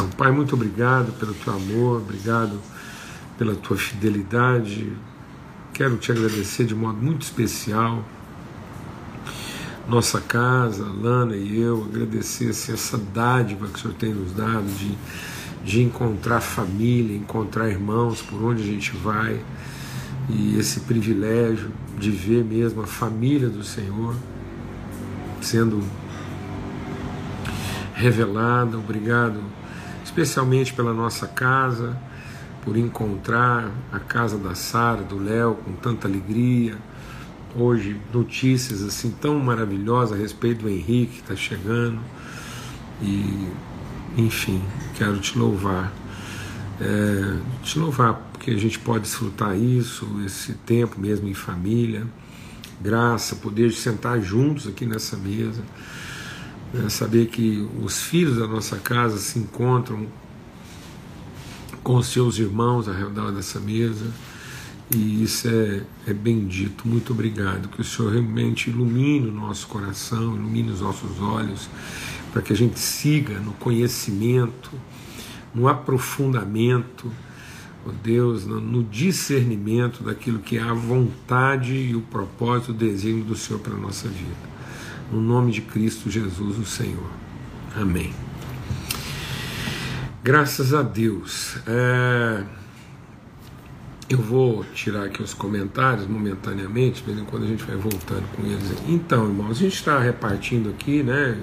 Oração. Pai, muito obrigado pelo teu amor, obrigado pela tua fidelidade. Quero te agradecer de modo muito especial. Nossa casa, Lana e eu, agradecer assim, essa dádiva que o Senhor tem nos dado de, de encontrar família, encontrar irmãos por onde a gente vai e esse privilégio de ver mesmo a família do Senhor sendo revelada. Obrigado, especialmente pela nossa casa, por encontrar a casa da Sara, do Léo, com tanta alegria. Hoje, notícias assim tão maravilhosas a respeito do Henrique que está chegando. E, enfim, quero te louvar. É, te louvar porque a gente pode desfrutar isso, esse tempo mesmo em família. Graça, poder de sentar juntos aqui nessa mesa né, saber que os filhos da nossa casa se encontram com os seus irmãos ao redor dessa mesa, e isso é, é bendito. Muito obrigado. Que o Senhor realmente ilumine o nosso coração, ilumine os nossos olhos, para que a gente siga no conhecimento, no aprofundamento, oh Deus, no discernimento daquilo que é a vontade e o propósito, o desenho do Senhor para a nossa vida no nome de Cristo Jesus, o Senhor. Amém. Graças a Deus. É... Eu vou tirar aqui os comentários momentaneamente, vez em quando a gente vai voltando com eles. Então, irmãos, a gente está repartindo aqui, né?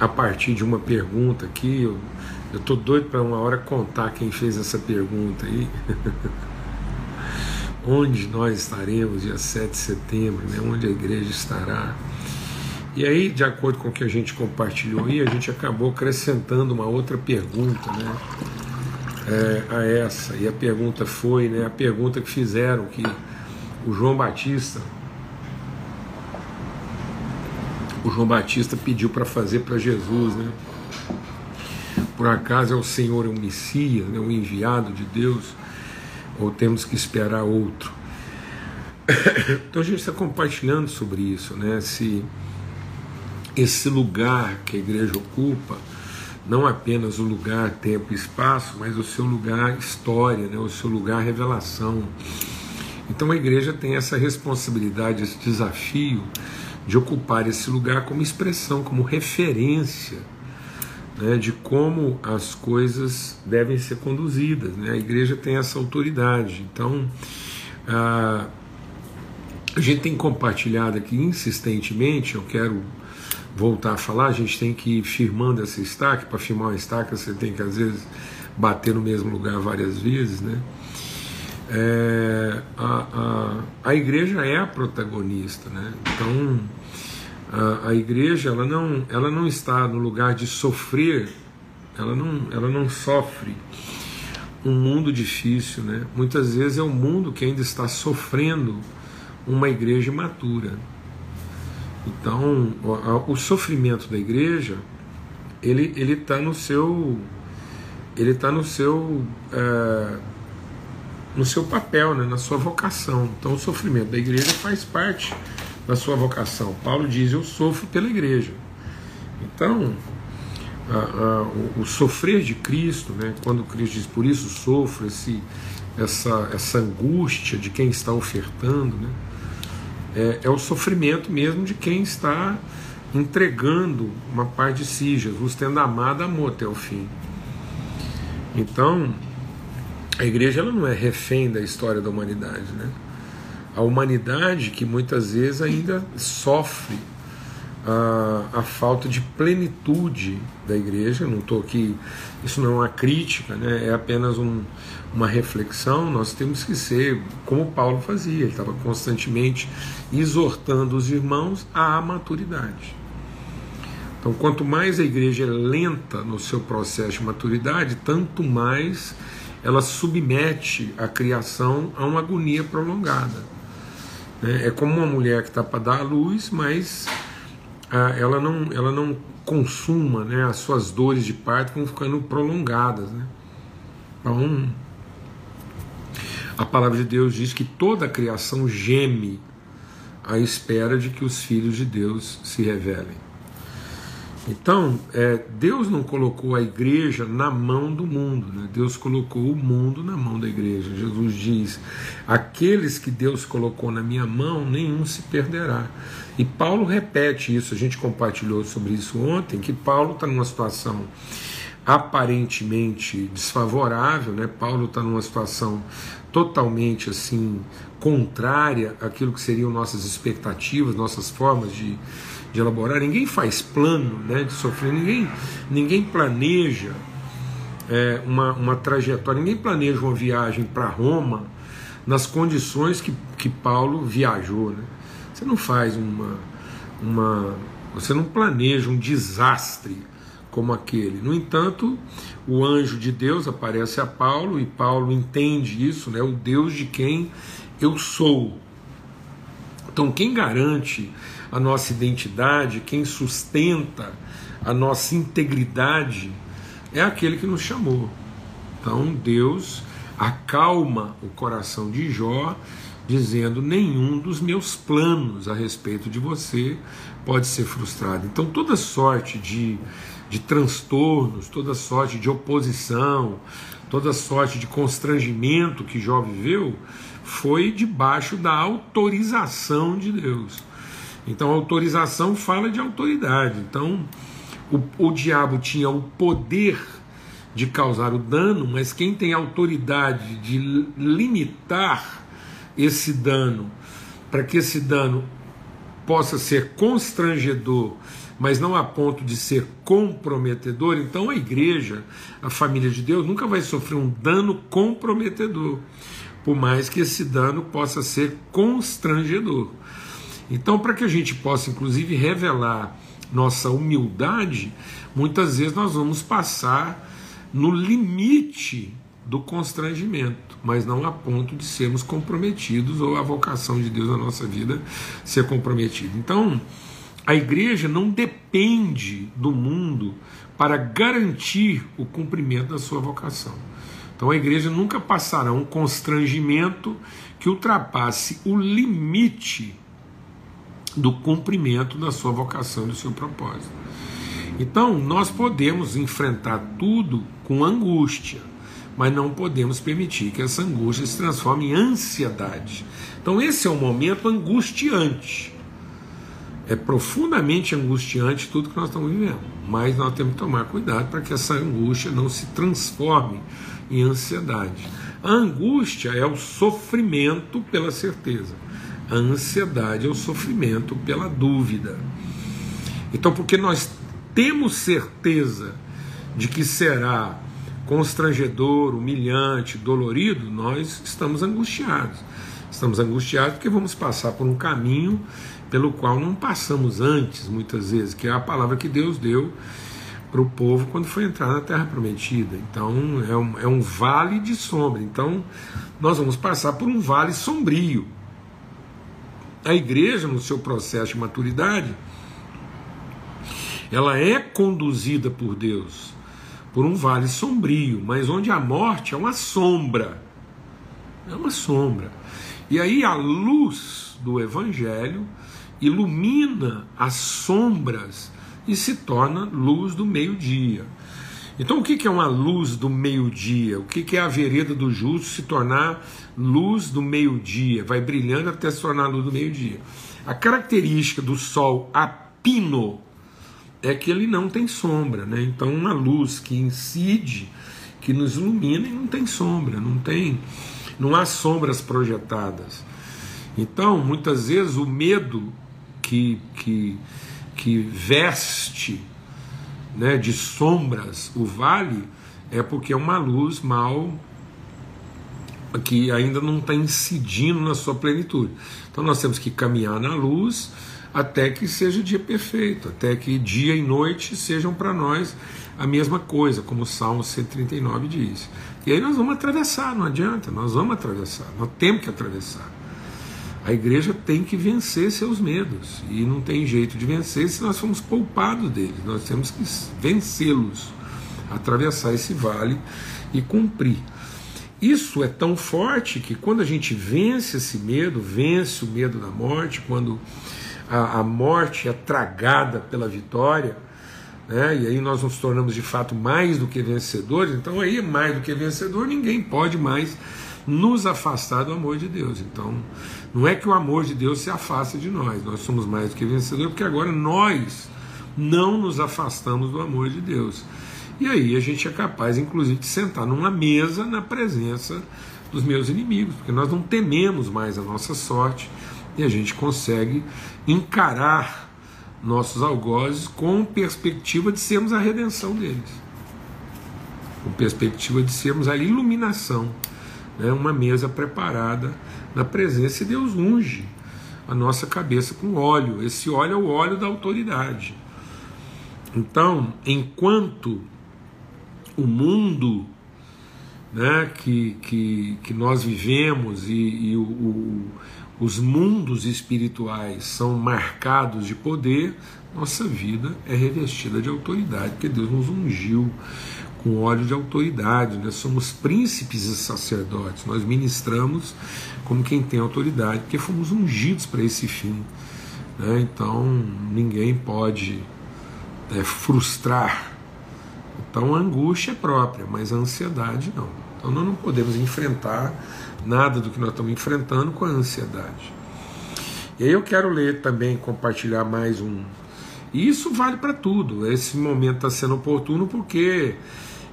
A partir de uma pergunta aqui. Eu, eu tô doido para uma hora contar quem fez essa pergunta aí. Onde nós estaremos dia 7 de setembro, né? Onde a igreja estará. E aí, de acordo com o que a gente compartilhou aí, a gente acabou acrescentando uma outra pergunta né, é, a essa. E a pergunta foi né, a pergunta que fizeram que o João Batista o João Batista pediu para fazer para Jesus, né? Por acaso é o Senhor um Messias, né, um enviado de Deus, ou temos que esperar outro? Então a gente está compartilhando sobre isso, né? Se esse lugar que a igreja ocupa, não apenas o lugar, tempo e espaço, mas o seu lugar história, né, o seu lugar revelação. Então a igreja tem essa responsabilidade, esse desafio de ocupar esse lugar como expressão, como referência né, de como as coisas devem ser conduzidas. Né? A igreja tem essa autoridade. Então a, a gente tem compartilhado aqui insistentemente, eu quero voltar a falar, a gente tem que ir firmando essa estaca. Para firmar uma estaca, você tem que às vezes bater no mesmo lugar várias vezes, né? É, a, a, a igreja é a protagonista, né? Então a, a igreja ela não, ela não está no lugar de sofrer, ela não, ela não sofre um mundo difícil, né? Muitas vezes é um mundo que ainda está sofrendo uma igreja imatura. Então, o, sofrimento da igreja, ele ele está no seu ele está no seu é, no seu papel, né, na sua vocação. Então, o sofrimento da igreja faz parte da sua vocação. Paulo diz: Eu sofro pela igreja. Então, a, a, o, o, sofrer de Cristo, né, quando Cristo diz: Por isso sofro, esse, essa, essa angústia de quem está ofertando, né, é, é o sofrimento mesmo de quem está entregando uma parte de si, Jesus tendo amado, amou até o fim. Então, a igreja ela não é refém da história da humanidade, né? A humanidade que muitas vezes ainda sofre a, a falta de plenitude da igreja. Não estou aqui, isso não é uma crítica, né? é apenas um, uma reflexão. Nós temos que ser como Paulo fazia, ele estava constantemente exortando os irmãos à maturidade. Então, quanto mais a igreja é lenta no seu processo de maturidade, tanto mais ela submete a criação a uma agonia prolongada. É como uma mulher que está para dar à luz, mas ela não, ela não consuma, né, as suas dores de parto vão ficando prolongadas. Né? Então, a palavra de Deus diz que toda a criação geme à espera de que os filhos de Deus se revelem. Então, é, Deus não colocou a igreja na mão do mundo, né? Deus colocou o mundo na mão da igreja. Jesus diz: aqueles que Deus colocou na minha mão, nenhum se perderá. E Paulo repete isso, a gente compartilhou sobre isso ontem, que Paulo está numa situação aparentemente desfavorável, né? Paulo está numa situação totalmente assim contrária àquilo que seriam nossas expectativas, nossas formas de, de elaborar. Ninguém faz plano né, de sofrer, ninguém, ninguém planeja é, uma, uma trajetória, ninguém planeja uma viagem para Roma nas condições que, que Paulo viajou. Né? Você não faz uma, uma. Você não planeja um desastre como aquele. No entanto, o anjo de Deus aparece a Paulo e Paulo entende isso, né? O Deus de quem eu sou. Então, quem garante a nossa identidade, quem sustenta a nossa integridade é aquele que nos chamou. Então, Deus acalma o coração de Jó, dizendo: nenhum dos meus planos a respeito de você pode ser frustrado. Então, toda sorte de de transtornos, toda sorte de oposição, toda sorte de constrangimento que Jó viveu, foi debaixo da autorização de Deus. Então, autorização fala de autoridade. Então, o, o diabo tinha o poder de causar o dano, mas quem tem autoridade de limitar esse dano, para que esse dano possa ser constrangedor mas não a ponto de ser comprometedor, então a igreja, a família de Deus, nunca vai sofrer um dano comprometedor, por mais que esse dano possa ser constrangedor. Então, para que a gente possa, inclusive, revelar nossa humildade, muitas vezes nós vamos passar no limite do constrangimento, mas não a ponto de sermos comprometidos ou a vocação de Deus na nossa vida ser comprometida. Então, a igreja não depende do mundo para garantir o cumprimento da sua vocação. Então a igreja nunca passará um constrangimento que ultrapasse o limite do cumprimento da sua vocação do seu propósito. Então nós podemos enfrentar tudo com angústia, mas não podemos permitir que essa angústia se transforme em ansiedade. Então esse é um momento angustiante é profundamente angustiante tudo que nós estamos vivendo, mas nós temos que tomar cuidado para que essa angústia não se transforme em ansiedade. A angústia é o sofrimento pela certeza, a ansiedade é o sofrimento pela dúvida. Então, porque nós temos certeza de que será constrangedor, humilhante, dolorido, nós estamos angustiados. Estamos angustiados porque vamos passar por um caminho pelo qual não passamos antes, muitas vezes, que é a palavra que Deus deu para o povo quando foi entrar na Terra Prometida. Então é um, é um vale de sombra. Então nós vamos passar por um vale sombrio. A igreja, no seu processo de maturidade, ela é conduzida por Deus por um vale sombrio, mas onde a morte é uma sombra. É uma sombra. E aí a luz do Evangelho ilumina as sombras e se torna luz do meio-dia. Então, o que é uma luz do meio-dia? O que é a vereda do justo se tornar luz do meio-dia? Vai brilhando até se tornar luz do meio-dia. A característica do sol a pino é que ele não tem sombra, né? Então, uma luz que incide, que nos ilumina e não tem sombra, não tem, não há sombras projetadas. Então, muitas vezes o medo que, que, que veste né, de sombras o vale é porque é uma luz mal que ainda não está incidindo na sua plenitude. Então nós temos que caminhar na luz até que seja o dia perfeito, até que dia e noite sejam para nós a mesma coisa, como o Salmo 139 diz. E aí nós vamos atravessar, não adianta, nós vamos atravessar, nós temos que atravessar. A igreja tem que vencer seus medos e não tem jeito de vencer se nós formos poupados deles. Nós temos que vencê-los, atravessar esse vale e cumprir. Isso é tão forte que quando a gente vence esse medo, vence o medo da morte, quando a, a morte é tragada pela vitória, né? e aí nós nos tornamos de fato mais do que vencedores, então aí mais do que vencedor, ninguém pode mais nos afastar do amor de Deus. Então, não é que o amor de Deus se afasta de nós, nós somos mais do que vencedores, porque agora nós não nos afastamos do amor de Deus. E aí a gente é capaz, inclusive, de sentar numa mesa na presença dos meus inimigos, porque nós não tememos mais a nossa sorte e a gente consegue encarar nossos algozes com perspectiva de sermos a redenção deles, com perspectiva de sermos a iluminação, né? uma mesa preparada na presença e Deus unge a nossa cabeça com óleo. Esse óleo é o óleo da autoridade. Então, enquanto o mundo né, que, que, que nós vivemos e, e o, o, os mundos espirituais são marcados de poder, nossa vida é revestida de autoridade, porque Deus nos ungiu com óleo de autoridade, nós somos príncipes e sacerdotes, nós ministramos como quem tem autoridade, porque fomos ungidos para esse fim. Né? Então ninguém pode é, frustrar. Então a angústia é própria, mas a ansiedade não. Então nós não podemos enfrentar nada do que nós estamos enfrentando com a ansiedade. E aí eu quero ler também, compartilhar mais um. E isso vale para tudo. Esse momento está sendo oportuno porque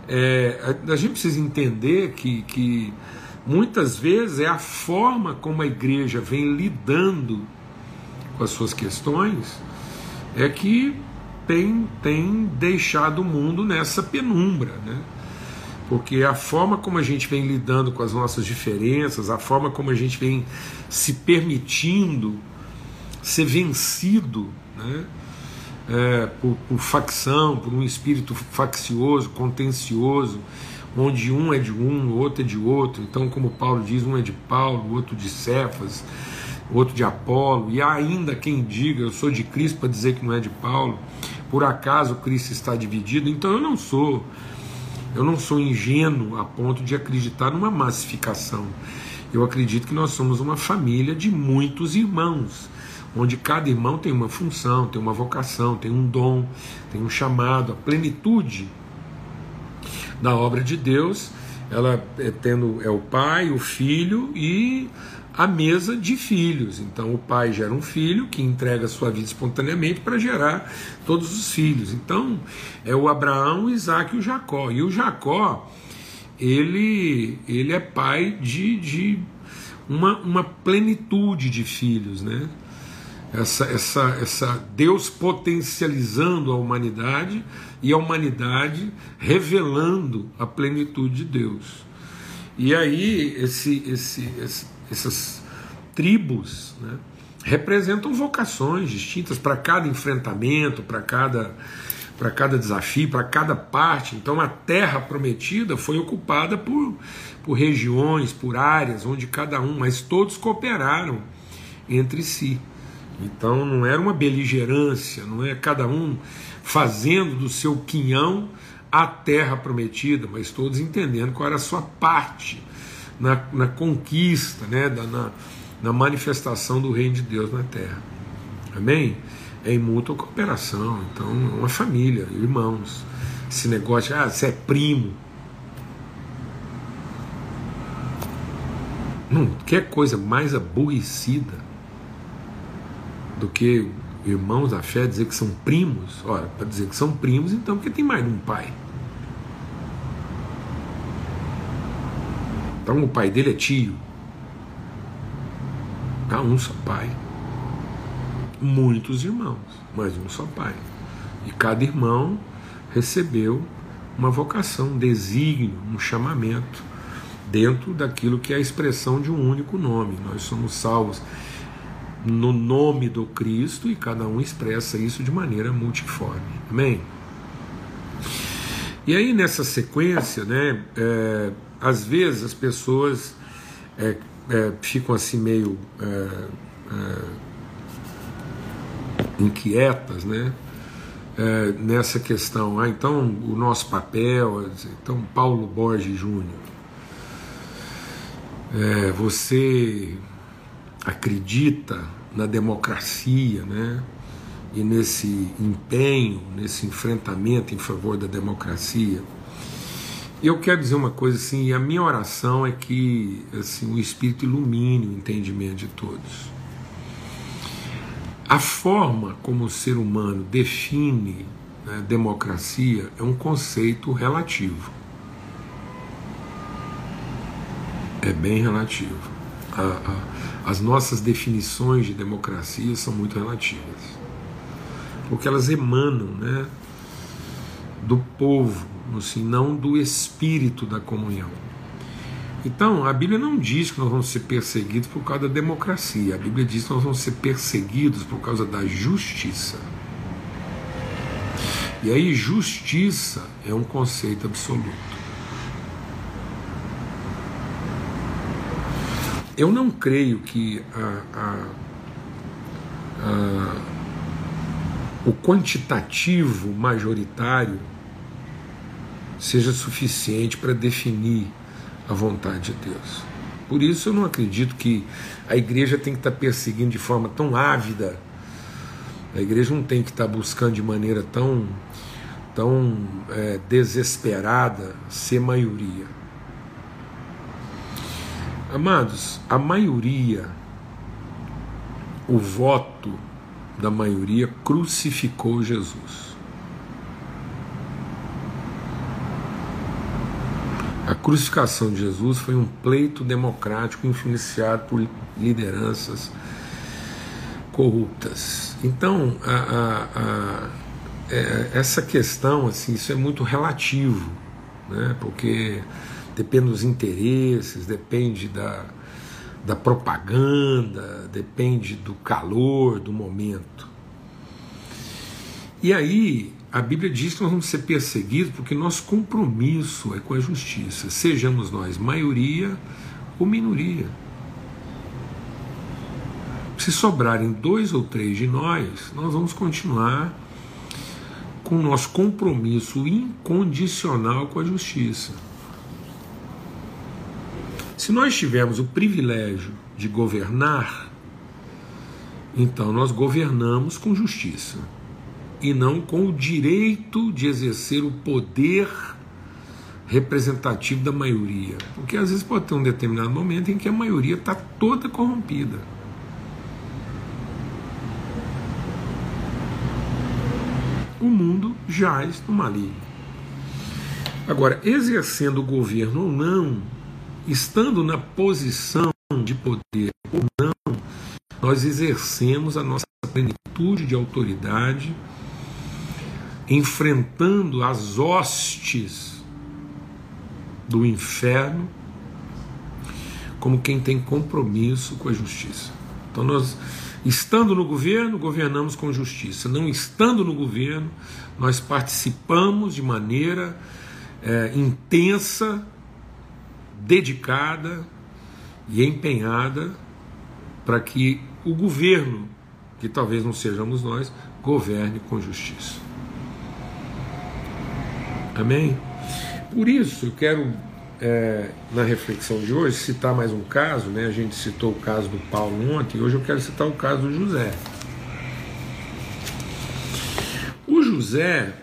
é, a, a, gente precisa entender que, que muitas vezes é a forma como a igreja vem lidando com as suas questões é que tem, tem deixado o mundo nessa penumbra, né? porque a forma como a gente vem lidando com as nossas diferenças, a forma como a gente vem se permitindo ser vencido né? É, por, por facção, por um espírito faccioso, contencioso, onde um é de um, o outro é de outro. Então, como Paulo diz, um é de Paulo, o outro de Cefas, o outro de Apolo, e ainda quem diga, eu sou de Cristo para dizer que não é de Paulo. Por acaso Cristo está dividido? Então eu não sou eu não sou ingênuo a ponto de acreditar numa massificação. Eu acredito que nós somos uma família de muitos irmãos, onde cada irmão tem uma função, tem uma vocação, tem um dom, tem um chamado, a plenitude da obra de Deus, ela é tendo é o Pai, o Filho e a mesa de filhos. Então o pai gera um filho que entrega sua vida espontaneamente para gerar todos os filhos. Então é o Abraão, o Isaac e o Jacó. E o Jacó, ele, ele é pai de, de uma, uma plenitude de filhos, né? Essa, essa, essa Deus potencializando a humanidade e a humanidade revelando a plenitude de Deus. E aí esse, esse, esse essas tribos, né, representam vocações distintas para cada enfrentamento, para cada, para cada desafio, para cada parte. Então a terra prometida foi ocupada por, por regiões, por áreas, onde cada um, mas todos cooperaram entre si. Então não era uma beligerância, não é cada um fazendo do seu quinhão a terra prometida, mas todos entendendo qual era a sua parte na, na conquista, né, da, na, na manifestação do reino de Deus na terra. Amém? É em mútua cooperação. Então, é uma família, irmãos. Esse negócio, ah, você é primo. Não, quer coisa mais aborrecida do que irmãos da fé dizer que são primos? Ora, para dizer que são primos, então, porque tem mais de um pai. Então o pai dele é tio. Há um só pai. Muitos irmãos, mas um só pai. E cada irmão recebeu uma vocação, um desígnio, um chamamento, dentro daquilo que é a expressão de um único nome. Nós somos salvos no nome do Cristo e cada um expressa isso de maneira multiforme. Amém? E aí nessa sequência, né, é, às vezes as pessoas é, é, ficam assim meio é, é inquietas, né? É, nessa questão, ah, então o nosso papel, então Paulo Borges Júnior, você acredita na democracia, né? e nesse empenho, nesse enfrentamento em favor da democracia. Eu quero dizer uma coisa assim, e a minha oração é que assim, o Espírito ilumine o entendimento de todos. A forma como o ser humano define né, democracia é um conceito relativo. É bem relativo. A, as nossas definições de democracia são muito relativas porque elas emanam né, do povo, assim, não do espírito da comunhão. Então, a Bíblia não diz que nós vamos ser perseguidos por causa da democracia, a Bíblia diz que nós vamos ser perseguidos por causa da justiça. E aí, justiça é um conceito absoluto. Eu não creio que a, a, a o quantitativo majoritário seja suficiente para definir a vontade de Deus. Por isso eu não acredito que a igreja tem que estar perseguindo de forma tão ávida. A igreja não tem que estar buscando de maneira tão, tão é, desesperada ser maioria. Amados, a maioria, o voto da maioria crucificou Jesus. A crucificação de Jesus foi um pleito democrático influenciado por lideranças corruptas. Então, a, a, a, é, essa questão, assim, isso é muito relativo, né? porque depende dos interesses, depende da, da propaganda, depende do calor do momento. E aí, a Bíblia diz que nós vamos ser perseguidos porque nosso compromisso é com a justiça, sejamos nós maioria ou minoria. Se sobrarem dois ou três de nós, nós vamos continuar com o nosso compromisso incondicional com a justiça. Se nós tivermos o privilégio de governar, então nós governamos com justiça e não com o direito de exercer o poder representativo da maioria. Porque às vezes pode ter um determinado momento em que a maioria está toda corrompida. O mundo jaz no maligno. Agora, exercendo o governo ou não, estando na posição de poder ou não, nós exercemos a nossa plenitude de autoridade, enfrentando as hostes do inferno, como quem tem compromisso com a justiça. Então, nós, estando no governo, governamos com justiça. Não estando no governo, nós participamos de maneira é, intensa dedicada e empenhada para que o governo, que talvez não sejamos nós, governe com justiça. Amém? Por isso, eu quero, é, na reflexão de hoje, citar mais um caso. Né? A gente citou o caso do Paulo ontem, hoje eu quero citar o caso do José. O José,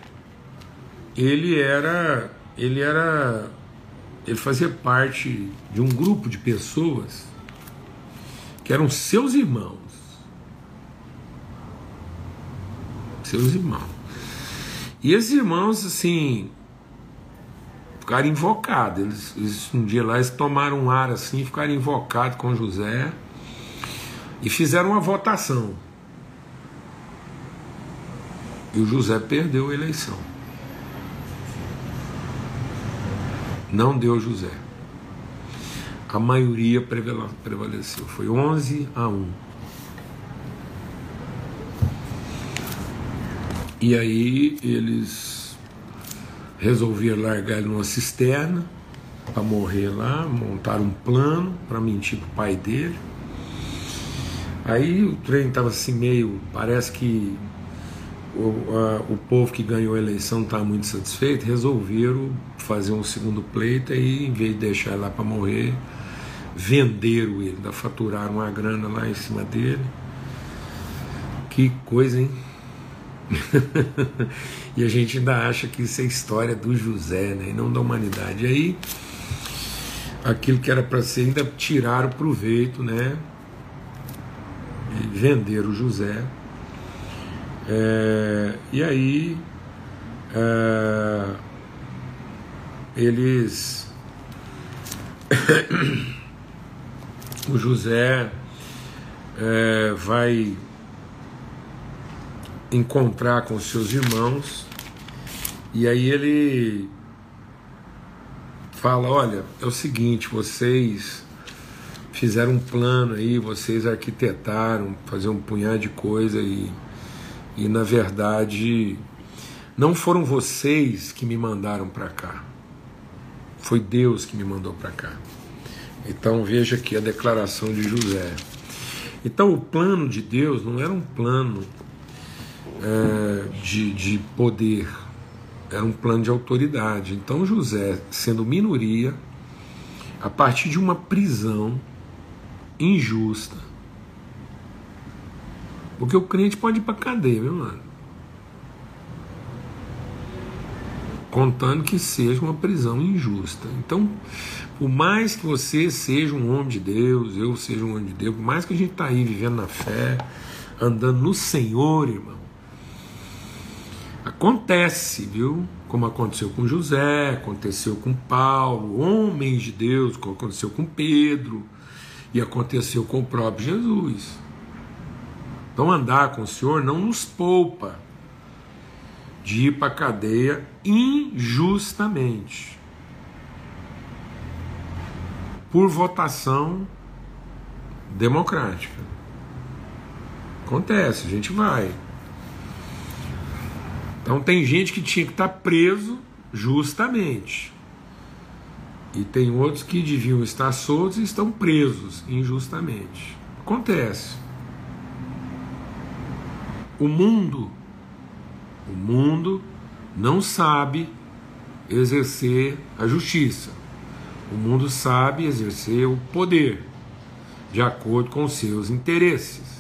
ele era, ele era ele fazia parte de um grupo de pessoas que eram seus irmãos. Seus irmãos. E esses irmãos, assim, ficaram invocados. Eles, eles, um dia lá eles tomaram um ar assim, ficaram invocados com José e fizeram uma votação. E o José perdeu a eleição. Não deu José. A maioria prevaleceu. Foi 11 a 1. E aí eles resolveram largar ele numa cisterna para morrer lá, montaram um plano para mentir pro pai dele. Aí o trem estava assim meio, parece que o, a, o povo que ganhou a eleição está muito satisfeito, resolveram fazer um segundo pleito e, em vez de deixar ele lá para morrer, venderam ele, ainda faturaram uma grana lá em cima dele. Que coisa, hein? e a gente ainda acha que isso é história do José, né? e não da humanidade. E aí, aquilo que era para ser, ainda tiraram proveito, né? E venderam o José. É, e aí, é, eles. o José é, vai encontrar com seus irmãos e aí ele fala: Olha, é o seguinte, vocês fizeram um plano aí, vocês arquitetaram, fazer um punhado de coisa e, e na verdade não foram vocês que me mandaram para cá, foi Deus que me mandou para cá. Então veja aqui a declaração de José. Então o plano de Deus não era um plano é, de, de poder, era um plano de autoridade. Então José, sendo minoria, a partir de uma prisão injusta, porque o crente pode ir para cadeia, meu mano. Contando que seja uma prisão injusta. Então, por mais que você seja um homem de Deus, eu seja um homem de Deus, por mais que a gente está aí vivendo na fé, andando no Senhor, irmão, acontece, viu? Como aconteceu com José, aconteceu com Paulo, homens de Deus, como aconteceu com Pedro e aconteceu com o próprio Jesus. Então, andar com o Senhor não nos poupa de ir para a cadeia injustamente por votação democrática. Acontece, a gente vai. Então tem gente que tinha que estar preso justamente. E tem outros que deviam estar soltos e estão presos injustamente. Acontece. O mundo, o mundo não sabe exercer a justiça. O mundo sabe exercer o poder de acordo com os seus interesses.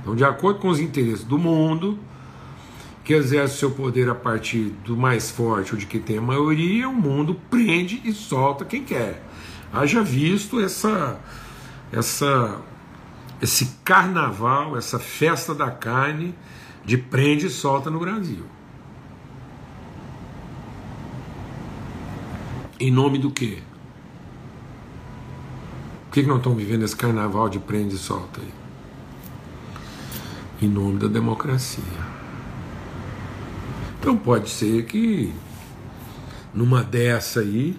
Então, de acordo com os interesses do mundo, que exerce seu poder a partir do mais forte ou de que tem a maioria, o mundo prende e solta quem quer. Haja visto essa, essa, esse carnaval, essa festa da carne de prende e solta no Brasil. Em nome do quê? Por que, que não estão vivendo esse carnaval de prende e solta aí? Em nome da democracia. Então pode ser que numa dessa aí,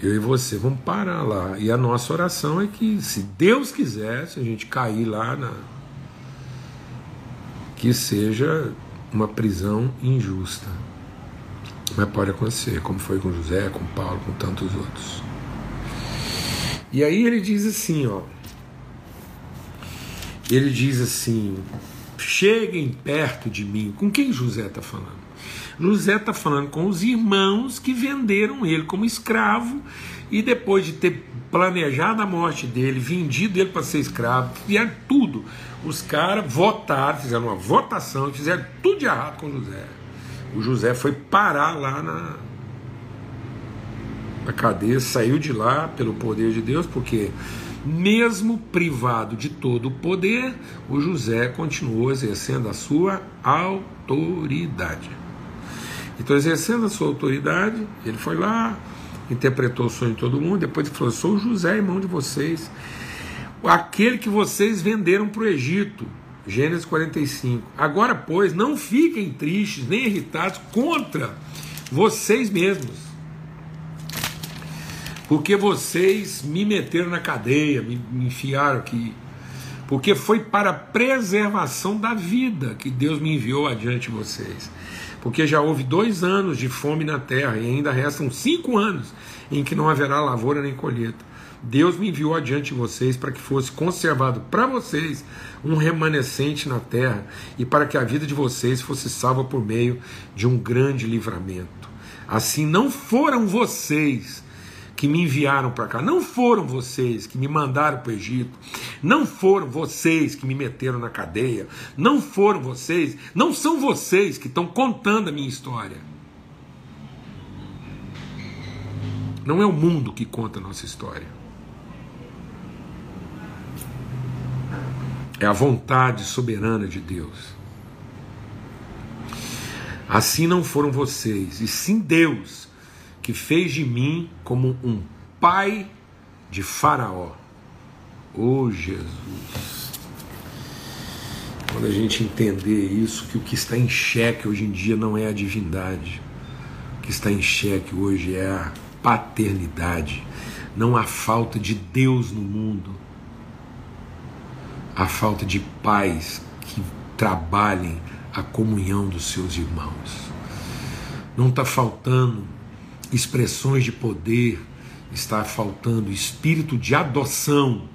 eu e você vamos parar lá. E a nossa oração é que, se Deus quiser, se a gente cair lá na. Que seja uma prisão injusta. Mas pode acontecer, como foi com José, com Paulo, com tantos outros. E aí ele diz assim, ó. Ele diz assim: cheguem perto de mim. Com quem José está falando? José está falando com os irmãos que venderam ele como escravo e depois de ter planejado a morte dele, vendido ele para ser escravo, fizeram tudo. Os caras votaram, fizeram uma votação, fizeram tudo de errado com José o José foi parar lá na, na cadeia, saiu de lá pelo poder de Deus, porque mesmo privado de todo o poder, o José continuou exercendo a sua autoridade. Então, exercendo a sua autoridade, ele foi lá, interpretou o sonho de todo mundo, depois ele falou: Sou o José, irmão de vocês, aquele que vocês venderam para o Egito. Gênesis 45. Agora, pois, não fiquem tristes nem irritados contra vocês mesmos, porque vocês me meteram na cadeia, me, enfiaram aqui, porque foi para a preservação da vida que Deus me enviou adiante de vocês. Porque já houve dois anos de fome na terra e ainda restam cinco anos em que não haverá lavoura nem colheita. Deus me enviou adiante de vocês para que fosse conservado para vocês um remanescente na terra e para que a vida de vocês fosse salva por meio de um grande livramento. Assim, não foram vocês que me enviaram para cá. Não foram vocês que me mandaram para o Egito. Não foram vocês que me meteram na cadeia. Não foram vocês. Não são vocês que estão contando a minha história. Não é o mundo que conta a nossa história. É a vontade soberana de Deus. Assim não foram vocês, e sim Deus, que fez de mim como um pai de Faraó. Oh Jesus! Quando a gente entender isso, que o que está em xeque hoje em dia não é a divindade, o que está em xeque hoje é a paternidade. Não há falta de Deus no mundo, há falta de pais que trabalhem a comunhão dos seus irmãos. Não está faltando expressões de poder, está faltando espírito de adoção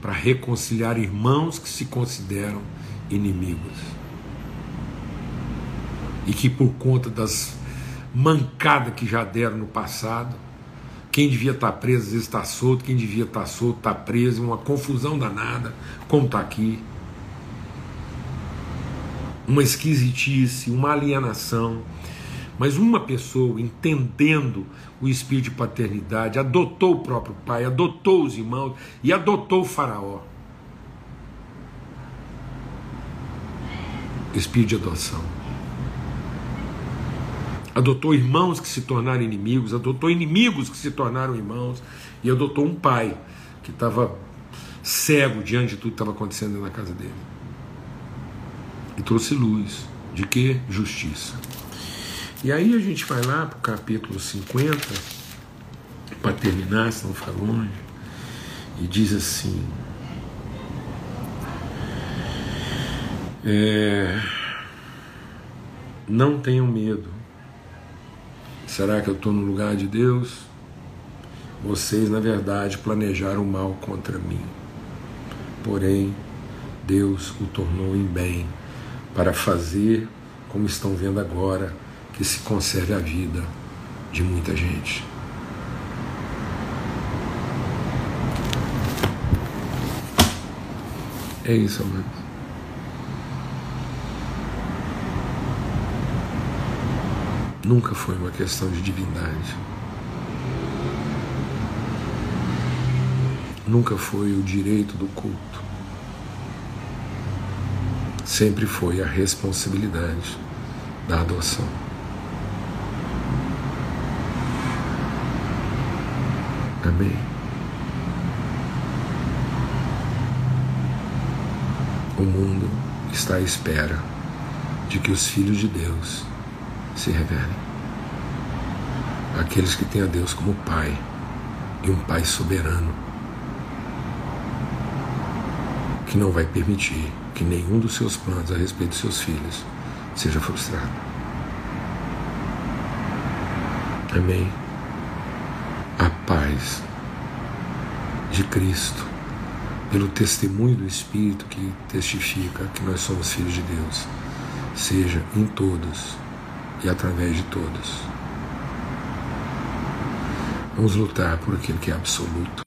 para reconciliar irmãos que se consideram inimigos. E que por conta das mancadas que já deram no passado, quem devia estar preso às vezes está solto, quem devia estar solto está preso, uma confusão danada, como está aqui. Uma esquisitice, uma alienação. Mas uma pessoa entendendo o espírito de paternidade, adotou o próprio pai, adotou os irmãos e adotou o faraó. Espírito de adoção adotou irmãos que se tornaram inimigos, adotou inimigos que se tornaram irmãos, e adotou um pai que estava cego diante de tudo que estava acontecendo na casa dele. E trouxe luz. De que? Justiça. E aí a gente vai lá para o capítulo 50, para terminar, senão ficar longe, e diz assim. É, não tenham medo Será que eu estou no lugar de Deus? Vocês, na verdade, planejaram mal contra mim. Porém, Deus o tornou em bem para fazer, como estão vendo agora, que se conserve a vida de muita gente. É isso, amados. Nunca foi uma questão de divindade. Nunca foi o direito do culto. Sempre foi a responsabilidade da adoção. Amém. O mundo está à espera de que os filhos de Deus se revelem. Aqueles que têm a Deus como Pai e um Pai soberano, que não vai permitir que nenhum dos seus planos a respeito dos seus filhos seja frustrado. Amém. A paz de Cristo, pelo testemunho do Espírito que testifica que nós somos filhos de Deus, seja em todos e através de todos. Vamos lutar por aquilo que é absoluto.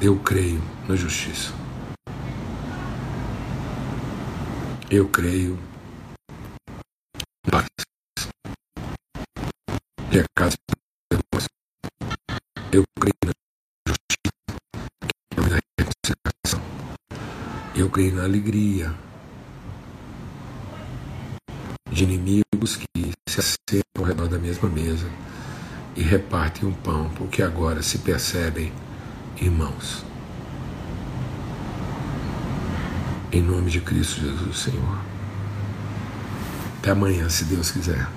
Eu creio na justiça. Eu creio na paz. E a casa Eu creio na justiça. Na reconciliação. Eu creio na alegria de inimigos que se assentam ao redor da mesma mesa e repartem um pão, porque agora se percebem irmãos. Em nome de Cristo Jesus, Senhor. Até amanhã, se Deus quiser.